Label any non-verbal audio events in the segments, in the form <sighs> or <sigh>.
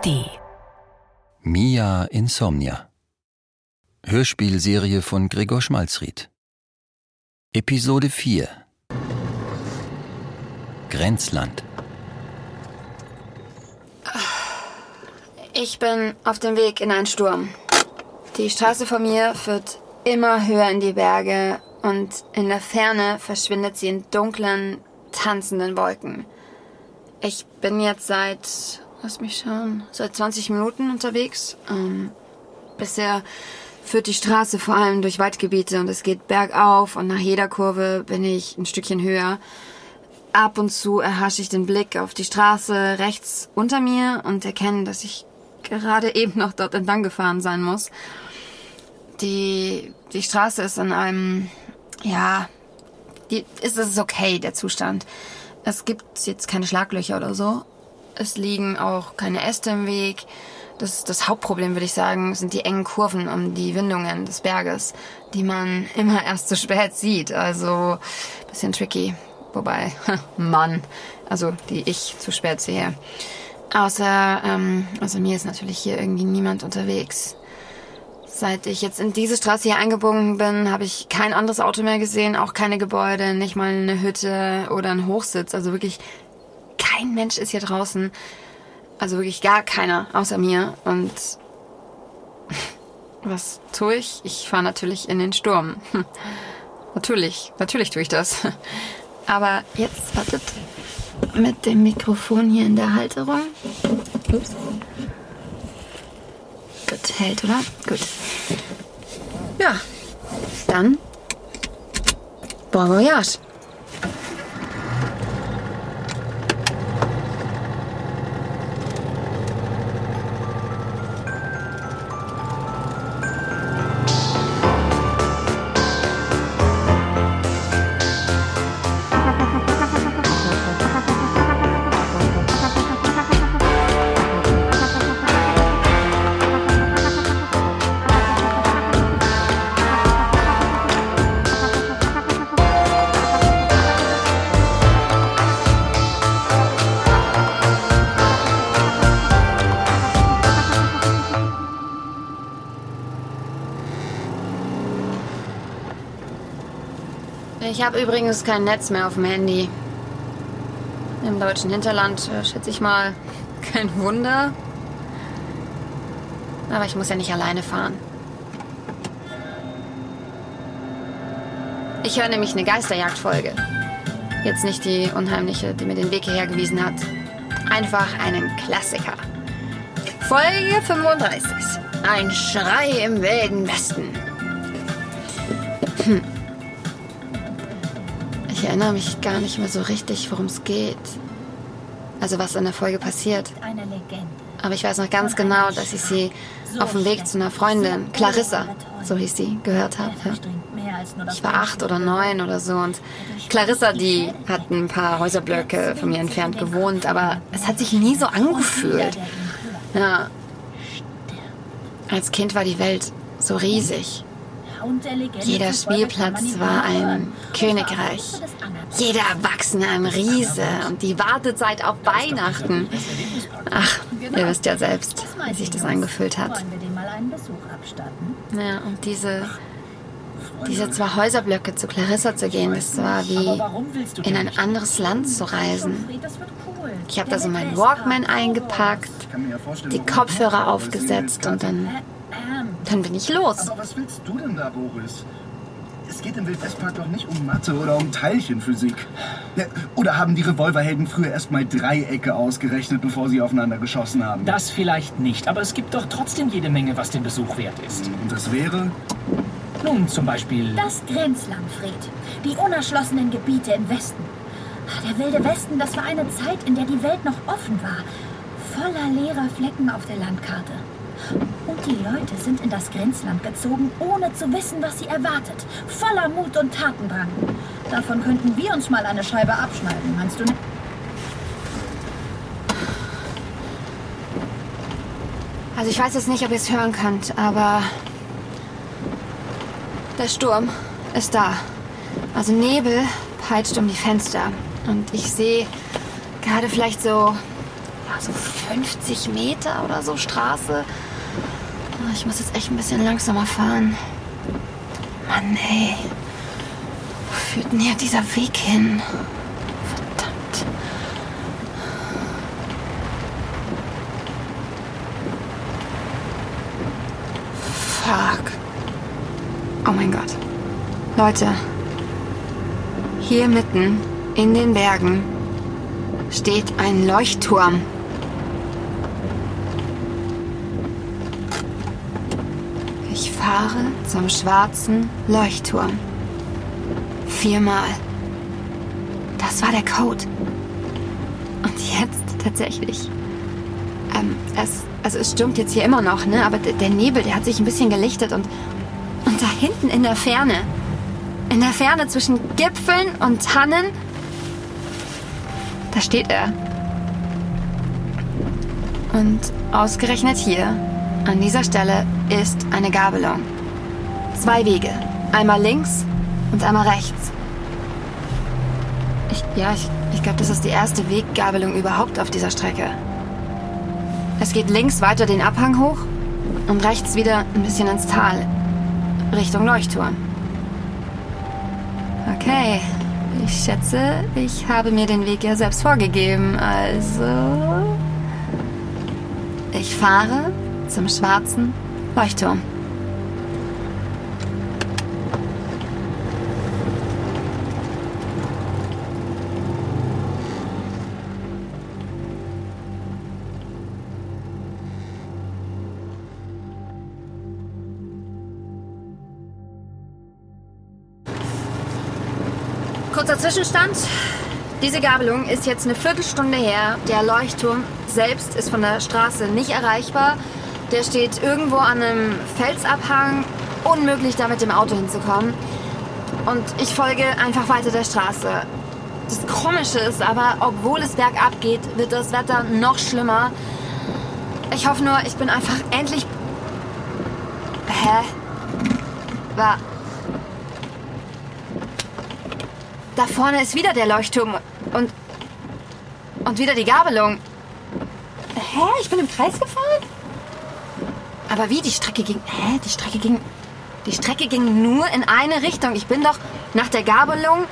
ARD. Mia Insomnia. Hörspielserie von Gregor Schmalzried. Episode 4. Grenzland. Ich bin auf dem Weg in einen Sturm. Die Straße vor mir führt immer höher in die Berge und in der Ferne verschwindet sie in dunklen, tanzenden Wolken. Ich bin jetzt seit, lass mich schauen, seit 20 Minuten unterwegs. Ähm, bisher führt die Straße vor allem durch Waldgebiete und es geht bergauf und nach jeder Kurve bin ich ein Stückchen höher. Ab und zu erhasche ich den Blick auf die Straße rechts unter mir und erkenne, dass ich gerade eben noch dort entlang gefahren sein muss. Die, die Straße ist an einem, ja, die, ist es okay, der Zustand. Es gibt jetzt keine Schlaglöcher oder so. Es liegen auch keine Äste im Weg. Das, das Hauptproblem, würde ich sagen, sind die engen Kurven um die Windungen des Berges, die man <laughs> immer erst zu spät sieht. Also bisschen tricky. Wobei, <laughs> Mann, also die ich zu spät sehe. Außer, ähm, außer mir ist natürlich hier irgendwie niemand unterwegs. Seit ich jetzt in diese Straße hier eingebogen bin, habe ich kein anderes Auto mehr gesehen, auch keine Gebäude, nicht mal eine Hütte oder ein Hochsitz. Also wirklich kein Mensch ist hier draußen. Also wirklich gar keiner außer mir. Und <laughs> was tue ich? Ich fahre natürlich in den Sturm. <laughs> natürlich, natürlich tue ich das. <laughs> Aber jetzt wartet mit dem Mikrofon hier in der Halterung. Ups. Gut, hält, oder? Gut. Ja, dann Bon voyage. Ich habe übrigens kein Netz mehr auf dem Handy. Im deutschen Hinterland, äh, schätze ich mal, <laughs> kein Wunder. Aber ich muss ja nicht alleine fahren. Ich höre nämlich eine Geisterjagdfolge. Jetzt nicht die unheimliche, die mir den Weg hierher gewiesen hat. Einfach einen Klassiker. Folge 35. Ein Schrei im wilden Westen. Ich erinnere mich gar nicht mehr so richtig, worum es geht. Also was in der Folge passiert. Aber ich weiß noch ganz genau, dass ich sie auf dem Weg zu einer Freundin, Clarissa, so hieß sie, gehört habe. Ich war acht oder neun oder so und Clarissa, die hat ein paar Häuserblöcke von mir entfernt gewohnt, aber es hat sich nie so angefühlt. Ja. Als Kind war die Welt so riesig. Jeder Spielplatz war ein Königreich. Jeder Erwachsene ein Riese. Und die Wartezeit auf Weihnachten. Ach, ihr wisst ja selbst, wie sich das angefühlt hat. Ja, und diese, diese zwei Häuserblöcke zu Clarissa zu gehen, das war wie in ein anderes Land zu reisen. Ich habe da so meinen Walkman eingepackt, die Kopfhörer aufgesetzt und dann, dann bin ich los. Aber was willst du denn da, Boris? Es geht im Wildwestpark doch nicht um Mathe oder um Teilchenphysik. Ja, oder haben die Revolverhelden früher erst mal Dreiecke ausgerechnet, bevor sie aufeinander geschossen haben? Das vielleicht nicht, aber es gibt doch trotzdem jede Menge, was den Besuch wert ist. Und das wäre? Nun, zum Beispiel. Das Grenzland, Fred. Die unerschlossenen Gebiete im Westen. Ah, Der wilde Westen, das war eine Zeit, in der die Welt noch offen war. Voller leerer Flecken auf der Landkarte. Und die Leute sind in das Grenzland gezogen, ohne zu wissen, was sie erwartet. Voller Mut und Tatendrang. Davon könnten wir uns mal eine Scheibe abschneiden, meinst du nicht? Also ich weiß jetzt nicht, ob ihr es hören könnt, aber der Sturm ist da. Also Nebel peitscht um die Fenster. Und ich sehe gerade vielleicht so ja, so 50 Meter oder so Straße. Ich muss jetzt echt ein bisschen langsamer fahren. Mann, ey. Wo führt denn hier dieser Weg hin? Verdammt. Fuck. Oh mein Gott. Leute, hier mitten in den Bergen steht ein Leuchtturm. Ich fahre zum schwarzen Leuchtturm. Viermal. Das war der Code. Und jetzt tatsächlich. Ähm, es, also es stürmt jetzt hier immer noch, ne? Aber der Nebel, der hat sich ein bisschen gelichtet und, und da hinten in der Ferne, in der Ferne zwischen Gipfeln und Tannen, da steht er. Und ausgerechnet hier, an dieser Stelle, ist eine Gabelung. Zwei Wege. Einmal links und einmal rechts. Ich, ja, ich, ich glaube, das ist die erste Weggabelung überhaupt auf dieser Strecke. Es geht links weiter den Abhang hoch und rechts wieder ein bisschen ins Tal. Richtung Leuchtturm. Okay, ich schätze, ich habe mir den Weg ja selbst vorgegeben. Also. Ich fahre zum schwarzen Leuchtturm. Kurzer Zwischenstand. Diese Gabelung ist jetzt eine Viertelstunde her. Der Leuchtturm selbst ist von der Straße nicht erreichbar. Der steht irgendwo an einem Felsabhang. Unmöglich, da mit dem Auto hinzukommen. Und ich folge einfach weiter der Straße. Das Komische ist aber, obwohl es bergab geht, wird das Wetter noch schlimmer. Ich hoffe nur, ich bin einfach endlich. Hä? War. Da vorne ist wieder der Leuchtturm und. und wieder die Gabelung. Hä? Ich bin im Kreis gefahren? Aber wie? Die Strecke ging. Hä? Die Strecke ging. Die Strecke ging nur in eine Richtung. Ich bin doch nach der Gabelung.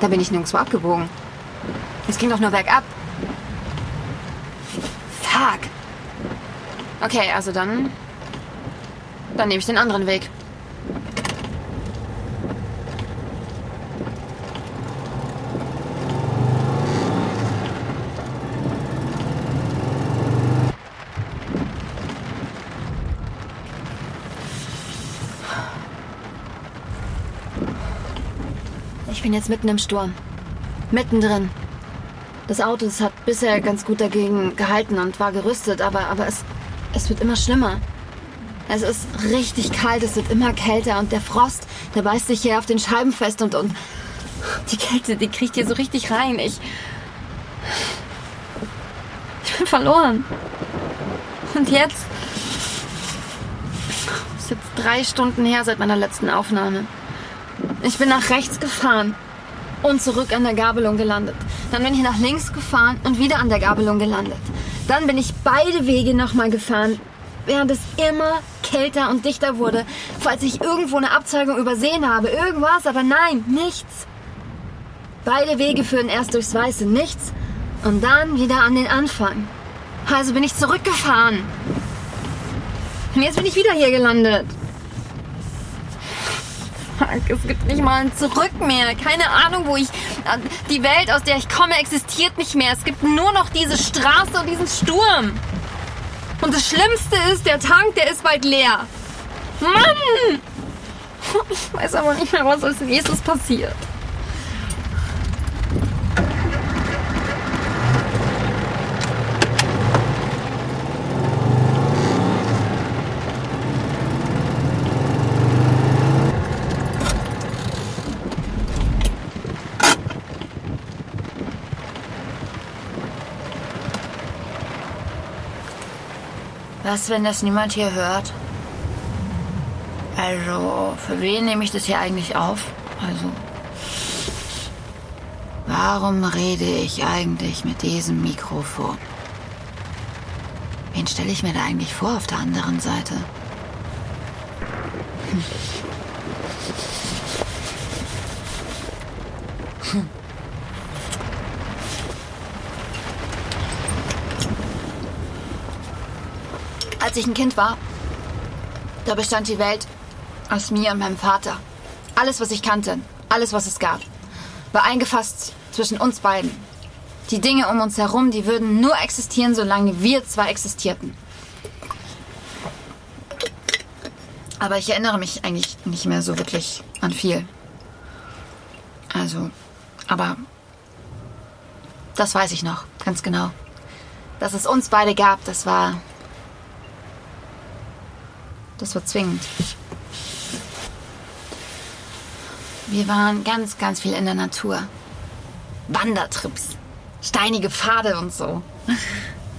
Da bin ich nirgendwo abgebogen. Es ging doch nur bergab. Fuck. Okay, also dann. Dann nehme ich den anderen Weg. Bin jetzt mitten im Sturm. Mittendrin. Das Auto das hat bisher ganz gut dagegen gehalten und war gerüstet, aber, aber es, es wird immer schlimmer. Es ist richtig kalt, es wird immer kälter und der Frost, der beißt sich hier auf den Scheiben fest und, und die Kälte, die kriegt hier so richtig rein. Ich. Ich bin verloren. Und jetzt. Es ist jetzt drei Stunden her seit meiner letzten Aufnahme. Ich bin nach rechts gefahren und zurück an der Gabelung gelandet. Dann bin ich nach links gefahren und wieder an der Gabelung gelandet. Dann bin ich beide Wege nochmal gefahren, während es immer kälter und dichter wurde, falls ich irgendwo eine Abzweigung übersehen habe. Irgendwas, aber nein, nichts. Beide Wege führen erst durchs weiße Nichts und dann wieder an den Anfang. Also bin ich zurückgefahren. Und jetzt bin ich wieder hier gelandet. Fuck, es gibt nicht mal ein Zurück mehr. Keine Ahnung, wo ich. Die Welt, aus der ich komme, existiert nicht mehr. Es gibt nur noch diese Straße und diesen Sturm. Und das Schlimmste ist, der Tank, der ist bald leer. Mann! Ich weiß aber nicht mehr, was als nächstes passiert. Was, wenn das niemand hier hört? Also, für wen nehme ich das hier eigentlich auf? Also, warum rede ich eigentlich mit diesem Mikrofon? Wen stelle ich mir da eigentlich vor auf der anderen Seite? Hm. Als ich ein Kind war, da bestand die Welt aus mir und meinem Vater. Alles, was ich kannte, alles, was es gab, war eingefasst zwischen uns beiden. Die Dinge um uns herum, die würden nur existieren, solange wir zwei existierten. Aber ich erinnere mich eigentlich nicht mehr so wirklich an viel. Also, aber das weiß ich noch, ganz genau. Dass es uns beide gab, das war. Das war zwingend. Wir waren ganz, ganz viel in der Natur. Wandertrips, steinige Pfade und so.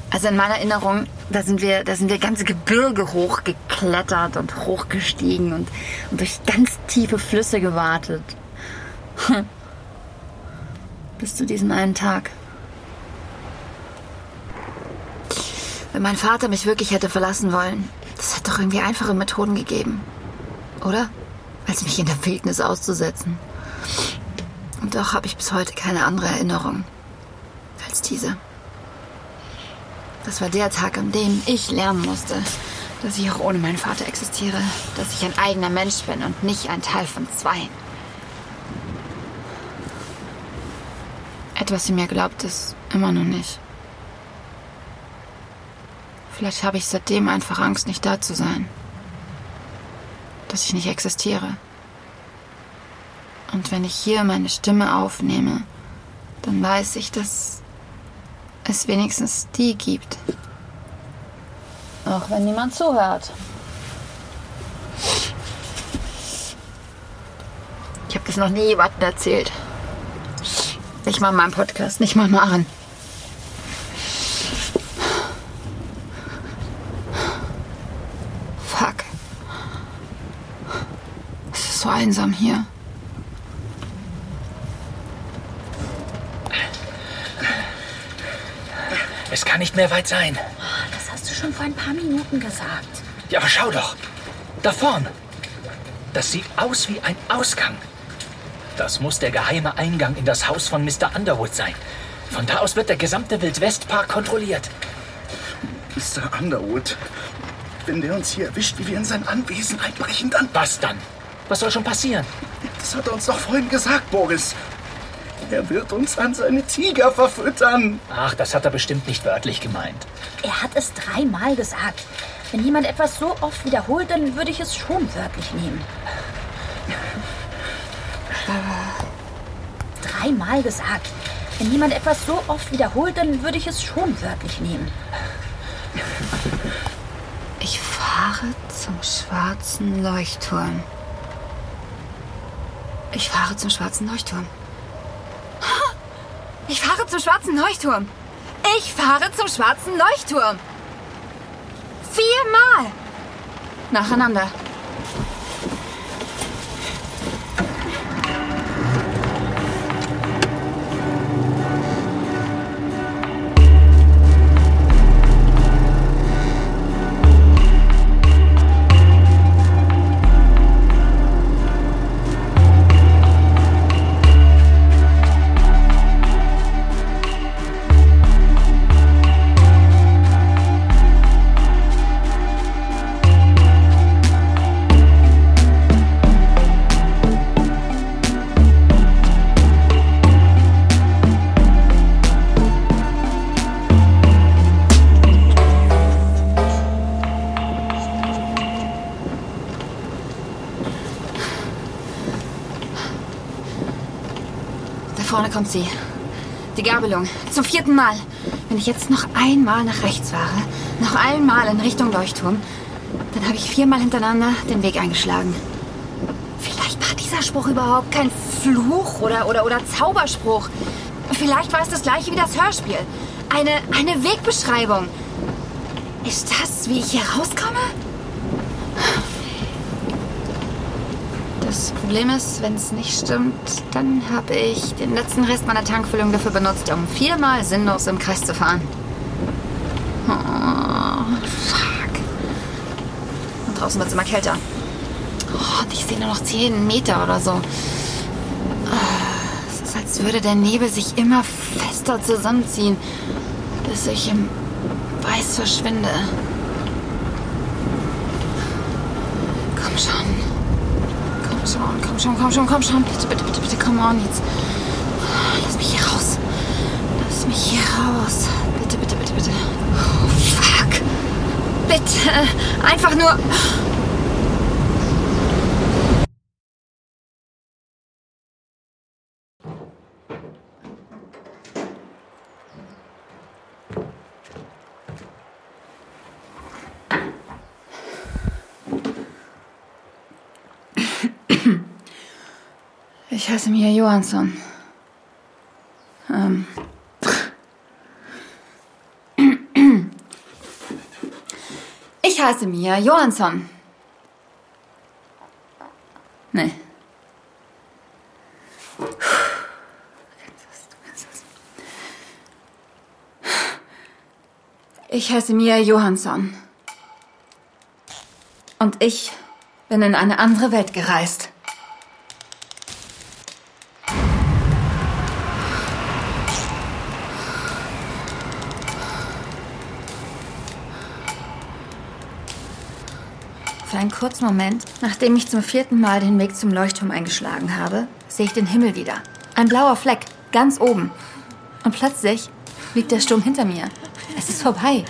Also in meiner Erinnerung, da sind wir, da sind wir ganze Gebirge hochgeklettert und hochgestiegen und, und durch ganz tiefe Flüsse gewartet. <laughs> Bis zu diesem einen Tag. Wenn mein Vater mich wirklich hätte verlassen wollen, das hätte doch irgendwie einfache Methoden gegeben. Oder? als mich in der Wildnis auszusetzen. Und doch habe ich bis heute keine andere Erinnerung als diese. Das war der Tag, an dem ich lernen musste, dass ich auch ohne meinen Vater existiere, dass ich ein eigener Mensch bin und nicht ein Teil von zwei. Etwas in mir glaubt es immer noch nicht. Vielleicht habe ich seitdem einfach Angst, nicht da zu sein dass ich nicht existiere. Und wenn ich hier meine Stimme aufnehme, dann weiß ich, dass es wenigstens die gibt. Auch wenn niemand zuhört. Ich habe das noch nie jemandem erzählt. Nicht mal in meinem Podcast, nicht mal Maren. Einsam hier. Es kann nicht mehr weit sein. Das hast du schon vor ein paar Minuten gesagt. Ja, aber schau doch. Da vorn. Das sieht aus wie ein Ausgang. Das muss der geheime Eingang in das Haus von Mr. Underwood sein. Von da aus wird der gesamte Wildwestpark kontrolliert. Mr. Underwood, wenn der uns hier erwischt, wie wir in sein Anwesen einbrechen, dann... Was dann? Was soll schon passieren? Das hat er uns doch vorhin gesagt, Boris. Er wird uns an seine Tiger verfüttern. Ach, das hat er bestimmt nicht wörtlich gemeint. Er hat es dreimal gesagt. Wenn jemand etwas so oft wiederholt, dann würde ich es schon wörtlich nehmen. dreimal gesagt. Wenn jemand etwas so oft wiederholt, dann würde ich es schon wörtlich nehmen. Ich fahre zum schwarzen Leuchtturm. Ich fahre zum schwarzen Leuchtturm. Ich fahre zum schwarzen Leuchtturm. Ich fahre zum schwarzen Leuchtturm. Viermal. Nacheinander. Kommt sie. Die Gabelung. Zum vierten Mal. Wenn ich jetzt noch einmal nach rechts fahre, noch einmal in Richtung Leuchtturm, dann habe ich viermal hintereinander den Weg eingeschlagen. Vielleicht war dieser Spruch überhaupt kein Fluch oder, oder, oder Zauberspruch. Vielleicht war es das gleiche wie das Hörspiel. Eine, eine Wegbeschreibung. Ist das, wie ich hier rauskomme? Das Problem ist, wenn es nicht stimmt, dann habe ich den letzten Rest meiner Tankfüllung dafür benutzt, um viermal sinnlos im Kreis zu fahren. Oh. Fuck. Und draußen wird es immer kälter. Oh, und ich sehe nur noch 10 Meter oder so. Es ist, als würde der Nebel sich immer fester zusammenziehen, bis ich im Weiß verschwinde. Komm schon. Komm schon, komm schon, komm schon, komm schon. Bitte, bitte, bitte, bitte, come on jetzt. Lass mich hier raus. Lass mich hier raus. Bitte, bitte, bitte, bitte. Oh, fuck. Bitte. Einfach nur. Ich heiße Mia Johansson. Ähm. Ich heiße Mia Johansson. Nee. Ich heiße Mia Johansson. Und ich bin in eine andere Welt gereist. Einen kurzen Moment, nachdem ich zum vierten Mal den Weg zum Leuchtturm eingeschlagen habe, sehe ich den Himmel wieder. Ein blauer Fleck, ganz oben. Und plötzlich liegt der Sturm hinter mir. Es ist vorbei.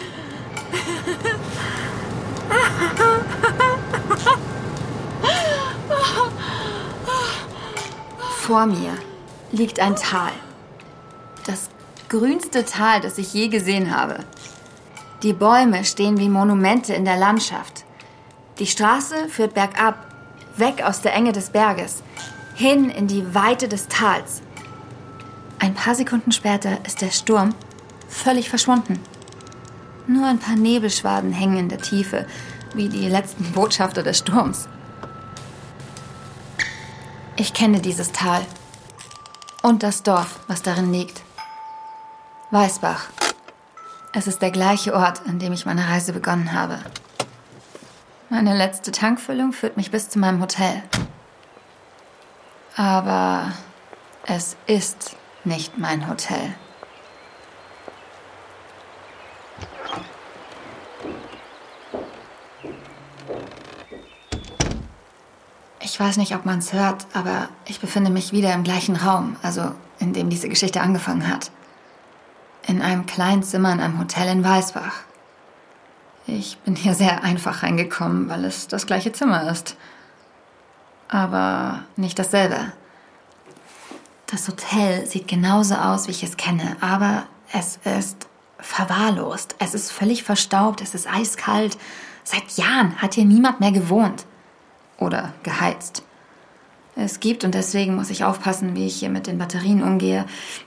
Vor mir liegt ein Tal. Das grünste Tal, das ich je gesehen habe. Die Bäume stehen wie Monumente in der Landschaft. Die Straße führt bergab, weg aus der Enge des Berges, hin in die Weite des Tals. Ein paar Sekunden später ist der Sturm völlig verschwunden. Nur ein paar Nebelschwaden hängen in der Tiefe, wie die letzten Botschafter des Sturms. Ich kenne dieses Tal und das Dorf, was darin liegt. Weißbach. Es ist der gleiche Ort, an dem ich meine Reise begonnen habe. Meine letzte Tankfüllung führt mich bis zu meinem Hotel. Aber es ist nicht mein Hotel. Ich weiß nicht, ob man es hört, aber ich befinde mich wieder im gleichen Raum, also in dem diese Geschichte angefangen hat. In einem kleinen Zimmer in einem Hotel in Weißbach. Ich bin hier sehr einfach reingekommen, weil es das gleiche Zimmer ist. Aber nicht dasselbe. Das Hotel sieht genauso aus, wie ich es kenne, aber es ist verwahrlost. Es ist völlig verstaubt, es ist eiskalt. Seit Jahren hat hier niemand mehr gewohnt. Oder geheizt. Es gibt, und deswegen muss ich aufpassen, wie ich hier mit den Batterien umgehe,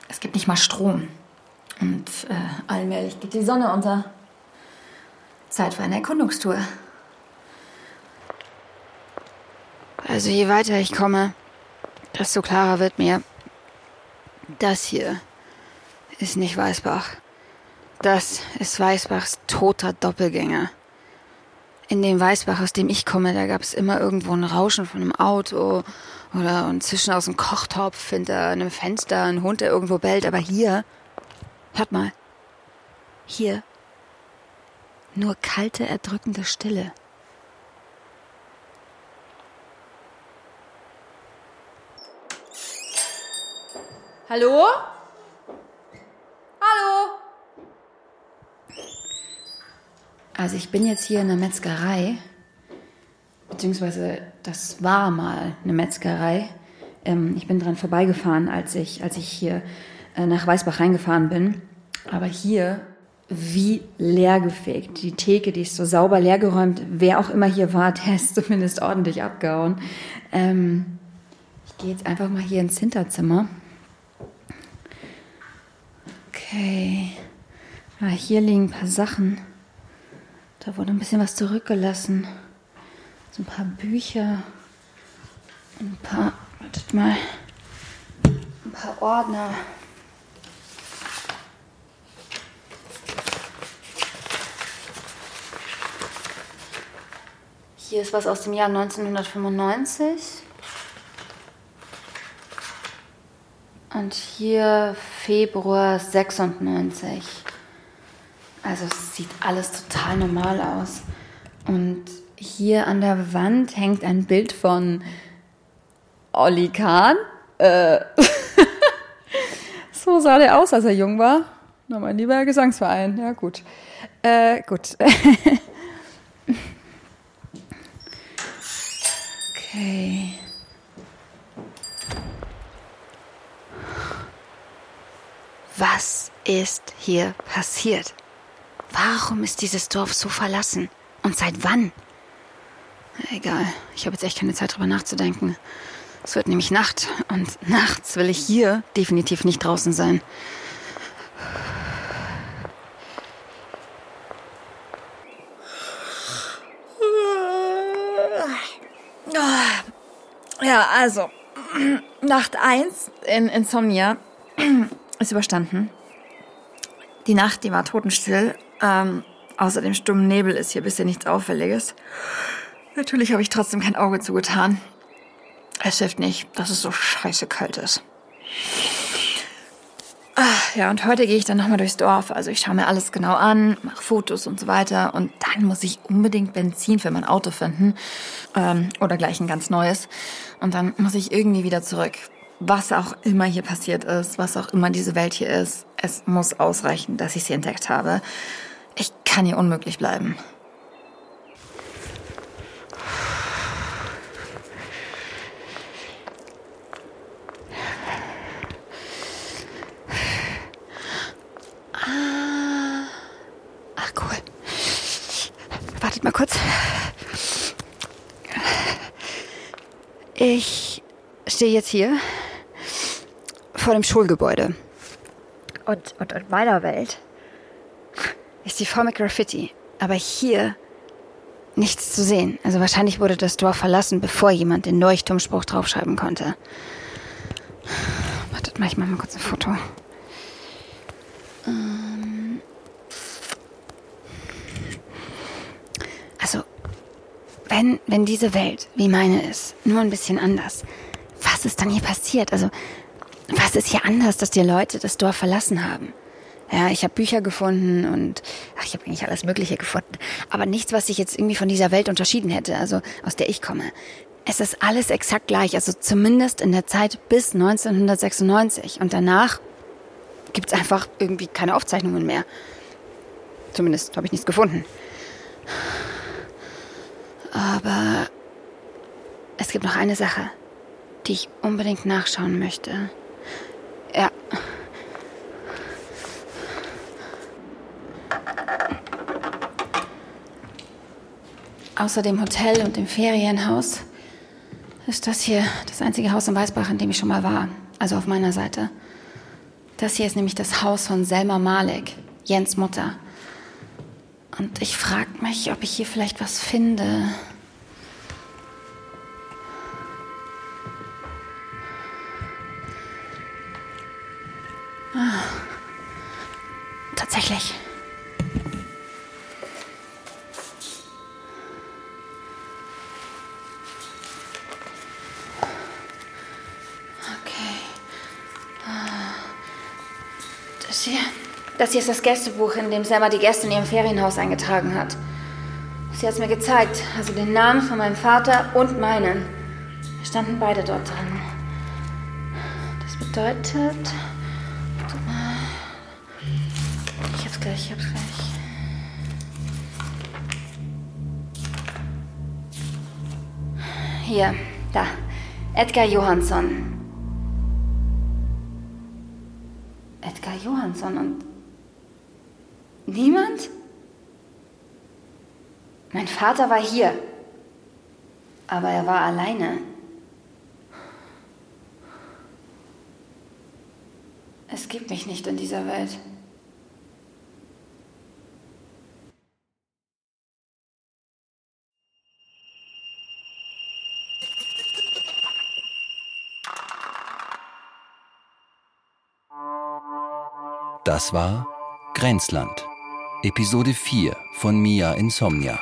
es gibt nicht mal Strom. Und äh, allmählich geht die Sonne unter. Zeit für eine Erkundungstour. Also je weiter ich komme, desto klarer wird mir, das hier ist nicht Weißbach. Das ist Weißbachs toter Doppelgänger. In dem Weißbach, aus dem ich komme, da gab es immer irgendwo ein Rauschen von einem Auto oder ein Zischen aus dem Kochtopf hinter einem Fenster, ein Hund, der irgendwo bellt. Aber hier, hört mal, hier nur kalte, erdrückende Stille. Hallo? Hallo? Also ich bin jetzt hier in der Metzgerei, beziehungsweise das war mal eine Metzgerei. Ähm, ich bin dran vorbeigefahren, als ich, als ich hier äh, nach Weißbach reingefahren bin. Aber hier wie leergefegt. Die Theke, die ist so sauber leergeräumt. Wer auch immer hier war, der ist <laughs> zumindest ordentlich abgehauen. Ähm, ich gehe jetzt einfach mal hier ins Hinterzimmer. Okay. Ah, hier liegen ein paar Sachen. Da wurde ein bisschen was zurückgelassen. So ein paar Bücher. Ein paar, wartet mal, ein paar Ordner. Hier ist was aus dem Jahr 1995. Und hier Februar 96. Also es sieht alles total normal aus. Und hier an der Wand hängt ein Bild von Olli Kahn. Äh, <laughs> so sah der aus, als er jung war. Na, mein lieber Gesangsverein. Ja, gut. Äh, gut. <laughs> okay. Was ist hier passiert? Warum ist dieses Dorf so verlassen? Und seit wann? Egal, ich habe jetzt echt keine Zeit drüber nachzudenken. Es wird nämlich Nacht und nachts will ich hier definitiv nicht draußen sein. Also, <clears throat> Nacht 1 in Insomnia <clears throat> ist überstanden. Die Nacht, die war totenstill. Ähm, außer dem stummen Nebel ist hier bisher nichts Auffälliges. Natürlich habe ich trotzdem kein Auge zugetan. Es hilft nicht, dass es so scheiße kalt ist. Ach, ja, und heute gehe ich dann nochmal durchs Dorf. Also ich schaue mir alles genau an, mache Fotos und so weiter. Und dann muss ich unbedingt Benzin für mein Auto finden. Ähm, oder gleich ein ganz neues. Und dann muss ich irgendwie wieder zurück. Was auch immer hier passiert ist, was auch immer diese Welt hier ist, es muss ausreichen, dass ich sie entdeckt habe. Ich kann hier unmöglich bleiben. Ah. Ach, cool. Wartet mal kurz. Ich stehe jetzt hier vor dem Schulgebäude. Und, und in meiner Welt <laughs> ist die mit Graffiti. Aber hier nichts zu sehen. Also wahrscheinlich wurde das Dorf verlassen, bevor jemand den Leuchtturmspruch draufschreiben konnte. <sighs> Wartet mal, ich mach mal kurz ein Foto. Ähm also, wenn, wenn diese Welt wie meine ist, nur ein bisschen anders, was ist dann hier passiert? Also, was ist hier anders, dass die Leute das Dorf verlassen haben? Ja, ich habe Bücher gefunden und ach, ich habe eigentlich alles Mögliche gefunden. Aber nichts, was sich jetzt irgendwie von dieser Welt unterschieden hätte, also aus der ich komme. Es ist alles exakt gleich, also zumindest in der Zeit bis 1996. Und danach gibt's einfach irgendwie keine Aufzeichnungen mehr. Zumindest habe ich nichts gefunden. Aber es gibt noch eine Sache, die ich unbedingt nachschauen möchte. Ja. Außer dem Hotel und dem Ferienhaus ist das hier das einzige Haus in Weißbach, in dem ich schon mal war. Also auf meiner Seite. Das hier ist nämlich das Haus von Selma Malek, Jens Mutter. Und ich frage mich, ob ich hier vielleicht was finde. Das hier. Das hier ist das Gästebuch, in dem Selma die Gäste in ihrem Ferienhaus eingetragen hat. Sie hat es mir gezeigt, also den Namen von meinem Vater und meinen. Wir standen beide dort drin. Das bedeutet. Ich hab's gleich, ich hab's gleich. Hier, da. Edgar Johansson. Johansson und niemand? Mein Vater war hier, aber er war alleine. Es gibt mich nicht in dieser Welt. Das war Grenzland, Episode 4 von Mia Insomnia.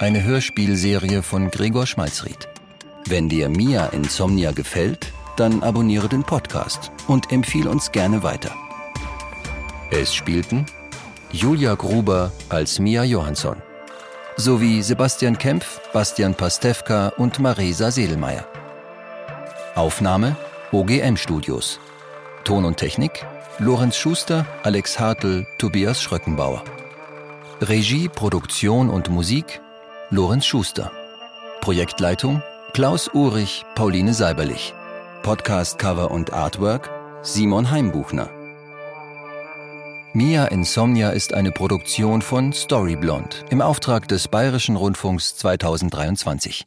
eine Hörspielserie von Gregor Schmalzried. Wenn dir Mia Insomnia gefällt, dann abonniere den Podcast und empfiehl uns gerne weiter. Es spielten Julia Gruber als Mia Johansson sowie Sebastian Kempf, Bastian Pastewka und Marisa Sedelmeier. Aufnahme OGM Studios. Ton und Technik Lorenz Schuster, Alex Hartl, Tobias Schröckenbauer. Regie, Produktion und Musik Lorenz Schuster. Projektleitung Klaus Urich, Pauline Seiberlich. Podcast Cover und Artwork Simon Heimbuchner. Mia Insomnia ist eine Produktion von Storyblond im Auftrag des Bayerischen Rundfunks 2023.